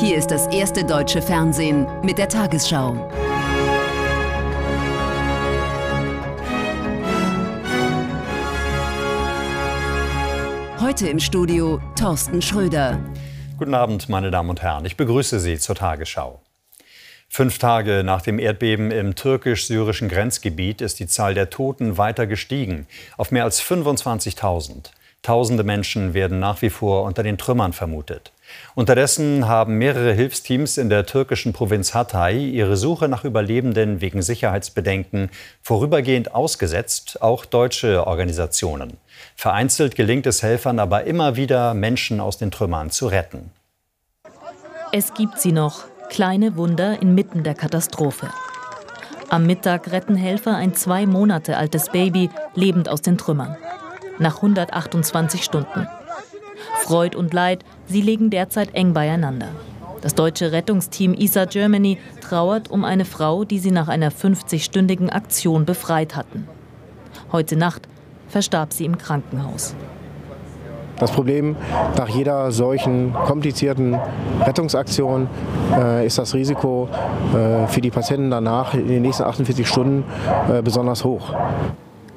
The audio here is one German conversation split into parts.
Hier ist das erste deutsche Fernsehen mit der Tagesschau. Heute im Studio Thorsten Schröder. Guten Abend, meine Damen und Herren. Ich begrüße Sie zur Tagesschau. Fünf Tage nach dem Erdbeben im türkisch-syrischen Grenzgebiet ist die Zahl der Toten weiter gestiegen auf mehr als 25.000. Tausende Menschen werden nach wie vor unter den Trümmern vermutet. Unterdessen haben mehrere Hilfsteams in der türkischen Provinz Hatay ihre Suche nach Überlebenden wegen Sicherheitsbedenken vorübergehend ausgesetzt, auch deutsche Organisationen. Vereinzelt gelingt es Helfern aber immer wieder, Menschen aus den Trümmern zu retten. Es gibt sie noch, kleine Wunder inmitten der Katastrophe. Am Mittag retten Helfer ein zwei Monate altes Baby lebend aus den Trümmern nach 128 Stunden. Freud und Leid, sie liegen derzeit eng beieinander. Das deutsche Rettungsteam ISA Germany trauert um eine Frau, die sie nach einer 50-stündigen Aktion befreit hatten. Heute Nacht verstarb sie im Krankenhaus. Das Problem nach jeder solchen komplizierten Rettungsaktion äh, ist das Risiko äh, für die Patienten danach in den nächsten 48 Stunden äh, besonders hoch.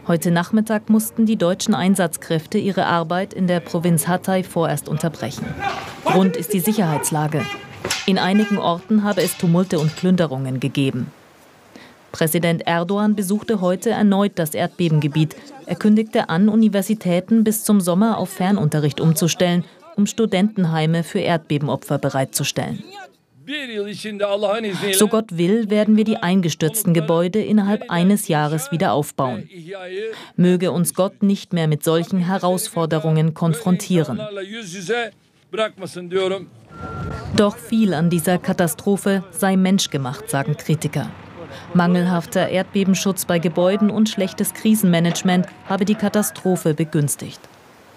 Heute Nachmittag mussten die deutschen Einsatzkräfte ihre Arbeit in der Provinz Hatay vorerst unterbrechen. Grund ist die Sicherheitslage. In einigen Orten habe es Tumulte und Plünderungen gegeben. Präsident Erdogan besuchte heute erneut das Erdbebengebiet. Er kündigte an, Universitäten bis zum Sommer auf Fernunterricht umzustellen, um Studentenheime für Erdbebenopfer bereitzustellen. So Gott will, werden wir die eingestürzten Gebäude innerhalb eines Jahres wieder aufbauen. Möge uns Gott nicht mehr mit solchen Herausforderungen konfrontieren. Doch viel an dieser Katastrophe sei menschgemacht, sagen Kritiker. Mangelhafter Erdbebenschutz bei Gebäuden und schlechtes Krisenmanagement habe die Katastrophe begünstigt.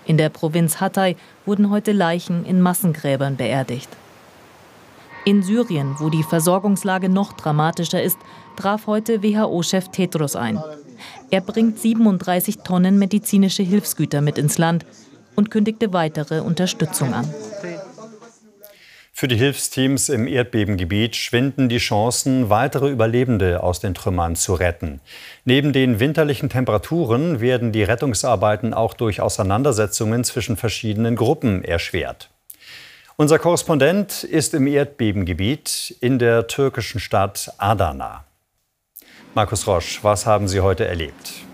In der Provinz Hatay wurden heute Leichen in Massengräbern beerdigt. In Syrien, wo die Versorgungslage noch dramatischer ist, traf heute WHO-Chef Tedros ein. Er bringt 37 Tonnen medizinische Hilfsgüter mit ins Land und kündigte weitere Unterstützung an. Für die Hilfsteams im Erdbebengebiet schwinden die Chancen, weitere Überlebende aus den Trümmern zu retten. Neben den winterlichen Temperaturen werden die Rettungsarbeiten auch durch Auseinandersetzungen zwischen verschiedenen Gruppen erschwert. Unser Korrespondent ist im Erdbebengebiet in der türkischen Stadt Adana. Markus Rosch, was haben Sie heute erlebt?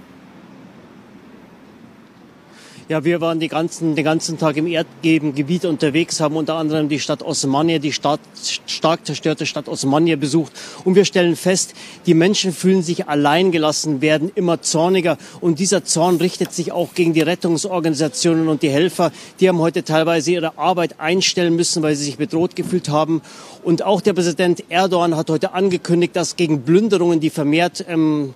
Ja, wir waren ganzen, den ganzen Tag im Erdbebengebiet unterwegs, haben unter anderem die Stadt Osmania, die Stadt, stark zerstörte Stadt Osmania besucht. Und wir stellen fest, die Menschen fühlen sich alleingelassen, werden immer zorniger. Und dieser Zorn richtet sich auch gegen die Rettungsorganisationen und die Helfer. Die haben heute teilweise ihre Arbeit einstellen müssen, weil sie sich bedroht gefühlt haben. Und auch der Präsident Erdogan hat heute angekündigt, dass gegen Plünderungen, die vermehrt ähm,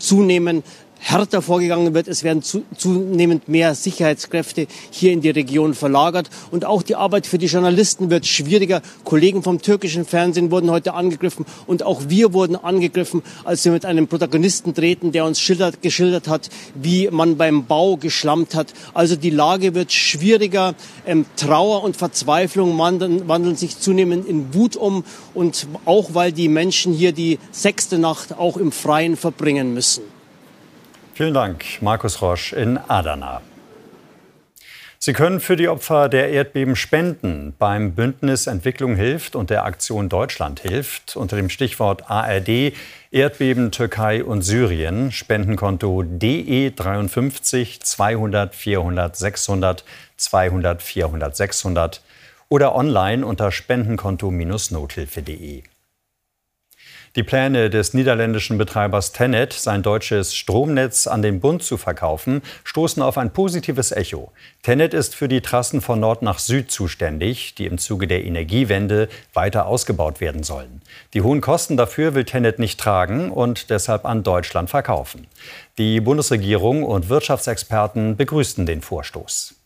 zunehmen, härter vorgegangen wird. Es werden zu, zunehmend mehr Sicherheitskräfte hier in die Region verlagert. Und auch die Arbeit für die Journalisten wird schwieriger. Kollegen vom türkischen Fernsehen wurden heute angegriffen und auch wir wurden angegriffen, als wir mit einem Protagonisten treten, der uns schildert, geschildert hat, wie man beim Bau geschlammt hat. Also die Lage wird schwieriger. Ähm, Trauer und Verzweiflung wandeln, wandeln sich zunehmend in Wut um und auch weil die Menschen hier die sechste Nacht auch im Freien verbringen müssen. Vielen Dank, Markus Rosch in Adana. Sie können für die Opfer der Erdbeben spenden. Beim Bündnis Entwicklung hilft und der Aktion Deutschland hilft unter dem Stichwort ARD Erdbeben Türkei und Syrien Spendenkonto DE 53 200 400 600 200 400 600 oder online unter spendenkonto-nothilfe.de. Die Pläne des niederländischen Betreibers Tenet, sein deutsches Stromnetz an den Bund zu verkaufen, stoßen auf ein positives Echo. Tenet ist für die Trassen von Nord nach Süd zuständig, die im Zuge der Energiewende weiter ausgebaut werden sollen. Die hohen Kosten dafür will Tenet nicht tragen und deshalb an Deutschland verkaufen. Die Bundesregierung und Wirtschaftsexperten begrüßten den Vorstoß.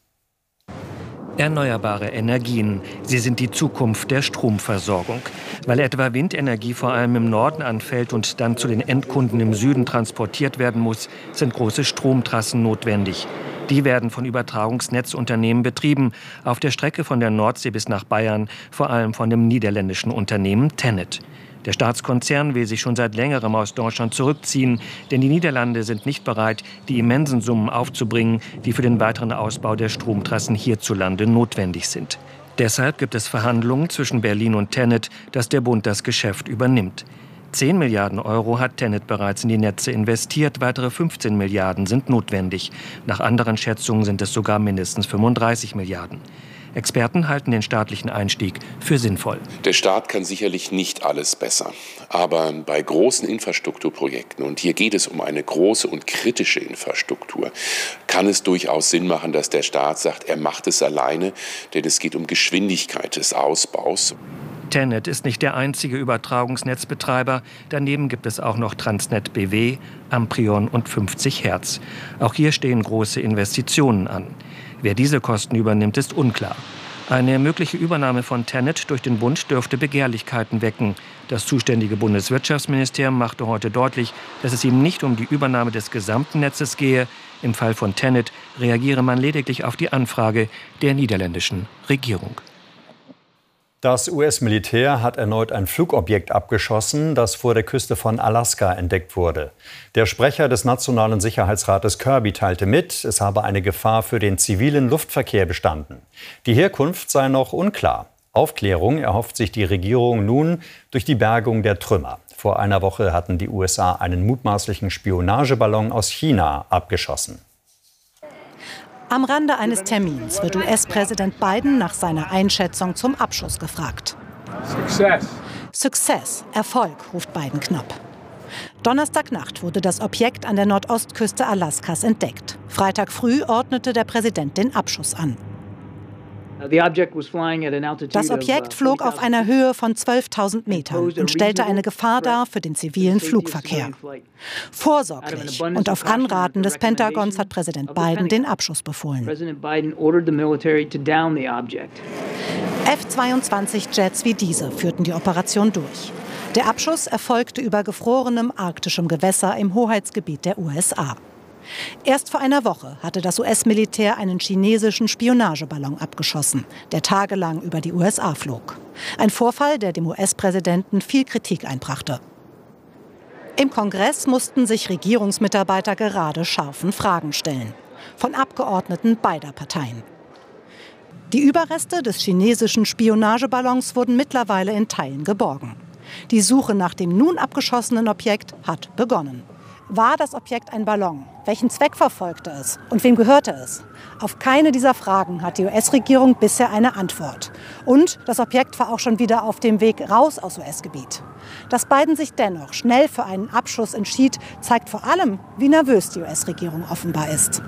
Erneuerbare Energien, sie sind die Zukunft der Stromversorgung. Weil etwa Windenergie vor allem im Norden anfällt und dann zu den Endkunden im Süden transportiert werden muss, sind große Stromtrassen notwendig. Die werden von Übertragungsnetzunternehmen betrieben, auf der Strecke von der Nordsee bis nach Bayern, vor allem von dem niederländischen Unternehmen Tennet. Der Staatskonzern will sich schon seit längerem aus Deutschland zurückziehen, denn die Niederlande sind nicht bereit, die immensen Summen aufzubringen, die für den weiteren Ausbau der Stromtrassen hierzulande notwendig sind. Deshalb gibt es Verhandlungen zwischen Berlin und Tennet, dass der Bund das Geschäft übernimmt. 10 Milliarden Euro hat Tennet bereits in die Netze investiert, weitere 15 Milliarden sind notwendig. Nach anderen Schätzungen sind es sogar mindestens 35 Milliarden. Experten halten den staatlichen Einstieg für sinnvoll. Der Staat kann sicherlich nicht alles besser. Aber bei großen Infrastrukturprojekten, und hier geht es um eine große und kritische Infrastruktur, kann es durchaus Sinn machen, dass der Staat sagt, er macht es alleine, denn es geht um Geschwindigkeit des Ausbaus. Tenet ist nicht der einzige Übertragungsnetzbetreiber. Daneben gibt es auch noch Transnet BW, Amprion und 50 Hertz. Auch hier stehen große Investitionen an. Wer diese Kosten übernimmt, ist unklar. Eine mögliche Übernahme von Tenet durch den Bund dürfte Begehrlichkeiten wecken. Das zuständige Bundeswirtschaftsministerium machte heute deutlich, dass es ihm nicht um die Übernahme des gesamten Netzes gehe. Im Fall von Tenet reagiere man lediglich auf die Anfrage der niederländischen Regierung. Das US-Militär hat erneut ein Flugobjekt abgeschossen, das vor der Küste von Alaska entdeckt wurde. Der Sprecher des Nationalen Sicherheitsrates Kirby teilte mit, es habe eine Gefahr für den zivilen Luftverkehr bestanden. Die Herkunft sei noch unklar. Aufklärung erhofft sich die Regierung nun durch die Bergung der Trümmer. Vor einer Woche hatten die USA einen mutmaßlichen Spionageballon aus China abgeschossen. Am Rande eines Termins wird US-Präsident Biden nach seiner Einschätzung zum Abschuss gefragt. Success. Success, Erfolg, ruft Biden knapp. Donnerstagnacht wurde das Objekt an der Nordostküste Alaskas entdeckt. Freitag früh ordnete der Präsident den Abschuss an. Das Objekt uh, flog auf einer Höhe von 12.000 Metern und stellte eine Gefahr dar für den zivilen Flugverkehr. Vorsorglich und auf Anraten des Pentagons hat Präsident Biden den Abschuss befohlen. F-22-Jets wie diese führten die Operation durch. Der Abschuss erfolgte über gefrorenem arktischem Gewässer im Hoheitsgebiet der USA. Erst vor einer Woche hatte das US-Militär einen chinesischen Spionageballon abgeschossen, der tagelang über die USA flog. Ein Vorfall, der dem US-Präsidenten viel Kritik einbrachte. Im Kongress mussten sich Regierungsmitarbeiter gerade scharfen Fragen stellen. Von Abgeordneten beider Parteien. Die Überreste des chinesischen Spionageballons wurden mittlerweile in Teilen geborgen. Die Suche nach dem nun abgeschossenen Objekt hat begonnen. War das Objekt ein Ballon? Welchen Zweck verfolgte es? Und wem gehörte es? Auf keine dieser Fragen hat die US-Regierung bisher eine Antwort. Und das Objekt war auch schon wieder auf dem Weg raus aus US-Gebiet. Dass Biden sich dennoch schnell für einen Abschuss entschied, zeigt vor allem, wie nervös die US-Regierung offenbar ist.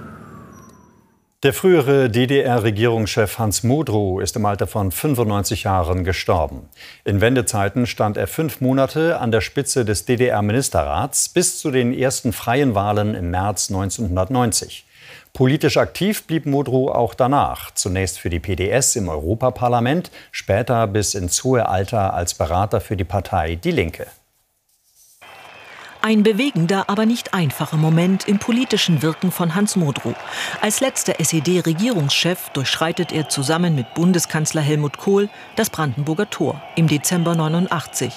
Der frühere DDR-Regierungschef Hans Modrow ist im Alter von 95 Jahren gestorben. In Wendezeiten stand er fünf Monate an der Spitze des DDR-Ministerrats bis zu den ersten freien Wahlen im März 1990. Politisch aktiv blieb Modrow auch danach, zunächst für die PDS im Europaparlament, später bis ins hohe Alter als Berater für die Partei Die Linke. Ein bewegender, aber nicht einfacher Moment im politischen Wirken von Hans Modrow. Als letzter SED-Regierungschef durchschreitet er zusammen mit Bundeskanzler Helmut Kohl das Brandenburger Tor im Dezember 89.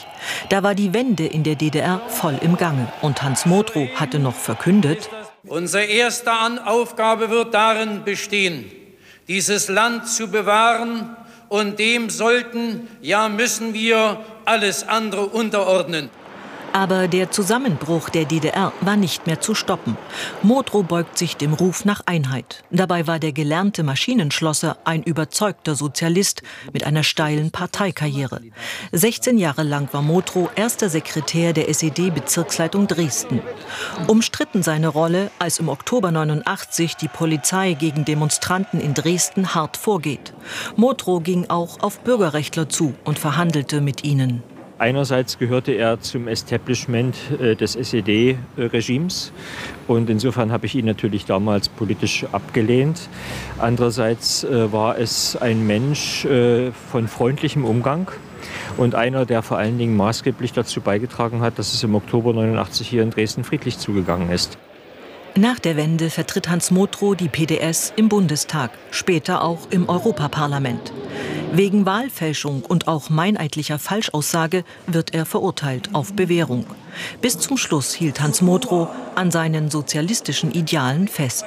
Da war die Wende in der DDR voll im Gange und Hans Modrow hatte noch verkündet, Unsere erste Aufgabe wird darin bestehen, dieses Land zu bewahren und dem sollten, ja müssen wir alles andere unterordnen. Aber der Zusammenbruch der DDR war nicht mehr zu stoppen. Modrow beugt sich dem Ruf nach Einheit. Dabei war der gelernte Maschinenschlosser ein überzeugter Sozialist mit einer steilen Parteikarriere. 16 Jahre lang war Modrow erster Sekretär der SED-Bezirksleitung Dresden. Umstritten seine Rolle, als im Oktober 89 die Polizei gegen Demonstranten in Dresden hart vorgeht. Modrow ging auch auf Bürgerrechtler zu und verhandelte mit ihnen. Einerseits gehörte er zum Establishment äh, des SED-Regimes und insofern habe ich ihn natürlich damals politisch abgelehnt. Andererseits äh, war es ein Mensch äh, von freundlichem Umgang und einer, der vor allen Dingen maßgeblich dazu beigetragen hat, dass es im Oktober 89 hier in Dresden friedlich zugegangen ist. Nach der Wende vertritt Hans Motrow die PDS im Bundestag, später auch im Europaparlament. Wegen Wahlfälschung und auch meineidlicher Falschaussage wird er verurteilt auf Bewährung. Bis zum Schluss hielt Hans Motrow an seinen sozialistischen Idealen fest.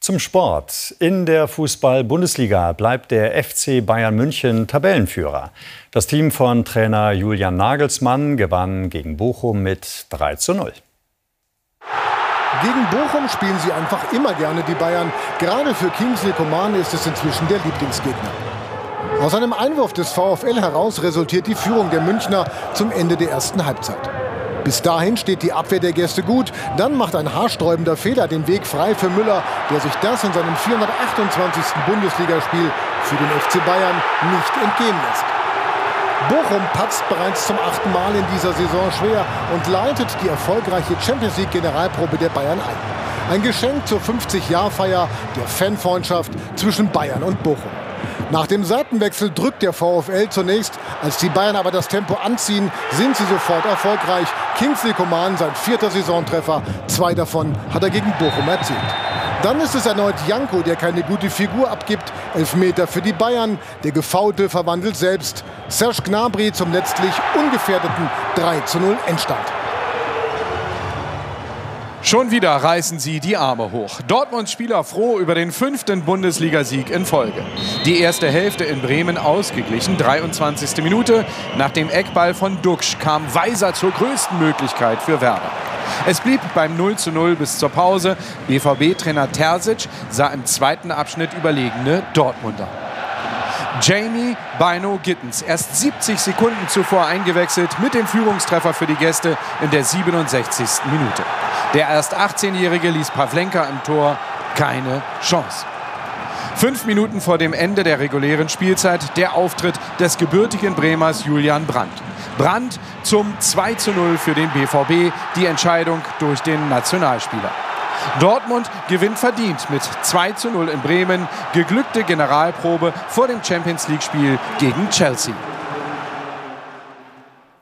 Zum Sport. In der Fußball-Bundesliga bleibt der FC Bayern München Tabellenführer. Das Team von Trainer Julian Nagelsmann gewann gegen Bochum mit 3 zu 0. Gegen Bochum spielen sie einfach immer gerne die Bayern. Gerade für Kingsley Coman ist es inzwischen der Lieblingsgegner. Aus einem Einwurf des VfL heraus resultiert die Führung der Münchner zum Ende der ersten Halbzeit. Bis dahin steht die Abwehr der Gäste gut. Dann macht ein haarsträubender Fehler den Weg frei für Müller, der sich das in seinem 428. Bundesligaspiel für den FC Bayern nicht entgehen lässt. Bochum patzt bereits zum achten Mal in dieser Saison schwer und leitet die erfolgreiche Champions League Generalprobe der Bayern ein. Ein Geschenk zur 50-Jahr-Feier der Fanfreundschaft zwischen Bayern und Bochum. Nach dem Seitenwechsel drückt der VfL zunächst. Als die Bayern aber das Tempo anziehen, sind sie sofort erfolgreich. Kingsley Coman sein vierter Saisontreffer. Zwei davon hat er gegen Bochum erzielt. Dann ist es erneut Janko, der keine gute Figur abgibt. Elfmeter für die Bayern. Der Gefaulte verwandelt selbst. Serge Gnabry zum letztlich ungefährdeten 3 zu 0 Endstand. Schon wieder reißen sie die Arme hoch. Dortmunds Spieler froh über den fünften Bundesligasieg in Folge. Die erste Hälfte in Bremen ausgeglichen, 23. Minute. Nach dem Eckball von Duxch kam Weiser zur größten Möglichkeit für Werder. Es blieb beim 0 zu 0 bis zur Pause. BVB-Trainer Terzic sah im zweiten Abschnitt überlegene Dortmunder. Jamie Bino Gittens, erst 70 Sekunden zuvor eingewechselt mit dem Führungstreffer für die Gäste in der 67. Minute. Der erst 18-Jährige ließ Pavlenka im Tor keine Chance. Fünf Minuten vor dem Ende der regulären Spielzeit der Auftritt des gebürtigen Bremers Julian Brandt. Brandt zum 2 zu 0 für den BVB, die Entscheidung durch den Nationalspieler. Dortmund gewinnt verdient mit 2 zu 0 in Bremen. Geglückte Generalprobe vor dem Champions League-Spiel gegen Chelsea.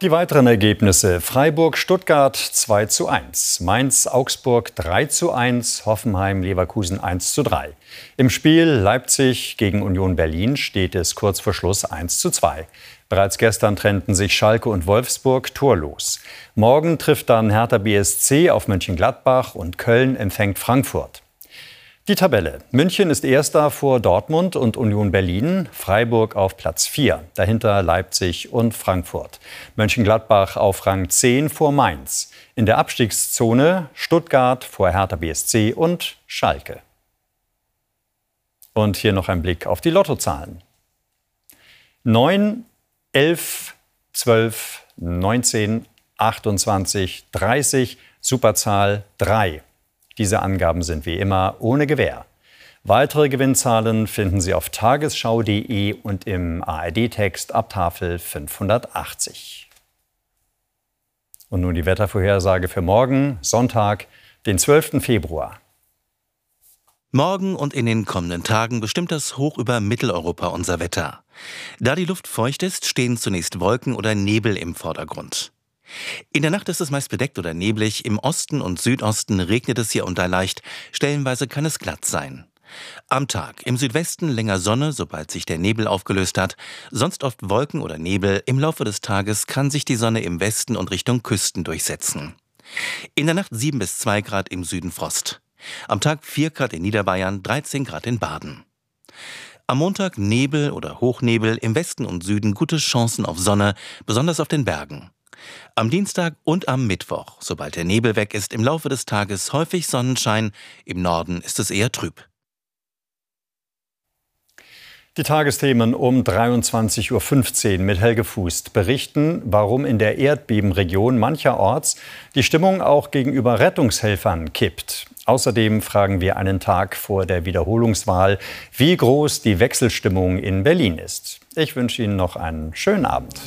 Die weiteren Ergebnisse: Freiburg-Stuttgart 2 zu 1, Mainz-Augsburg 3 zu 1, Hoffenheim-Leverkusen 1 zu 3. Im Spiel Leipzig gegen Union Berlin steht es kurz vor Schluss 1 zu 2. Bereits gestern trennten sich Schalke und Wolfsburg torlos. Morgen trifft dann Hertha BSC auf Mönchengladbach und Köln empfängt Frankfurt. Die Tabelle. München ist erster vor Dortmund und Union Berlin, Freiburg auf Platz 4, dahinter Leipzig und Frankfurt. Mönchengladbach auf Rang 10 vor Mainz. In der Abstiegszone Stuttgart vor Hertha BSC und Schalke. Und hier noch ein Blick auf die Lottozahlen. 9, 11, 12, 19, 28, 30, Superzahl 3. Diese Angaben sind wie immer ohne Gewähr. Weitere Gewinnzahlen finden Sie auf tagesschau.de und im ARD-Text ab Tafel 580. Und nun die Wettervorhersage für morgen, Sonntag, den 12. Februar. Morgen und in den kommenden Tagen bestimmt das Hoch über Mitteleuropa unser Wetter. Da die Luft feucht ist, stehen zunächst Wolken oder Nebel im Vordergrund. In der Nacht ist es meist bedeckt oder neblig, im Osten und Südosten regnet es hier und da leicht, stellenweise kann es glatt sein. Am Tag im Südwesten länger Sonne, sobald sich der Nebel aufgelöst hat, sonst oft Wolken oder Nebel, im Laufe des Tages kann sich die Sonne im Westen und Richtung Küsten durchsetzen. In der Nacht 7 bis 2 Grad im Süden Frost. Am Tag 4 Grad in Niederbayern, 13 Grad in Baden. Am Montag Nebel oder Hochnebel, im Westen und Süden gute Chancen auf Sonne, besonders auf den Bergen. Am Dienstag und am Mittwoch, sobald der Nebel weg ist, im Laufe des Tages häufig Sonnenschein, im Norden ist es eher trüb. Die Tagesthemen um 23.15 Uhr mit Helge Fußt berichten, warum in der Erdbebenregion mancherorts die Stimmung auch gegenüber Rettungshelfern kippt. Außerdem fragen wir einen Tag vor der Wiederholungswahl, wie groß die Wechselstimmung in Berlin ist. Ich wünsche Ihnen noch einen schönen Abend.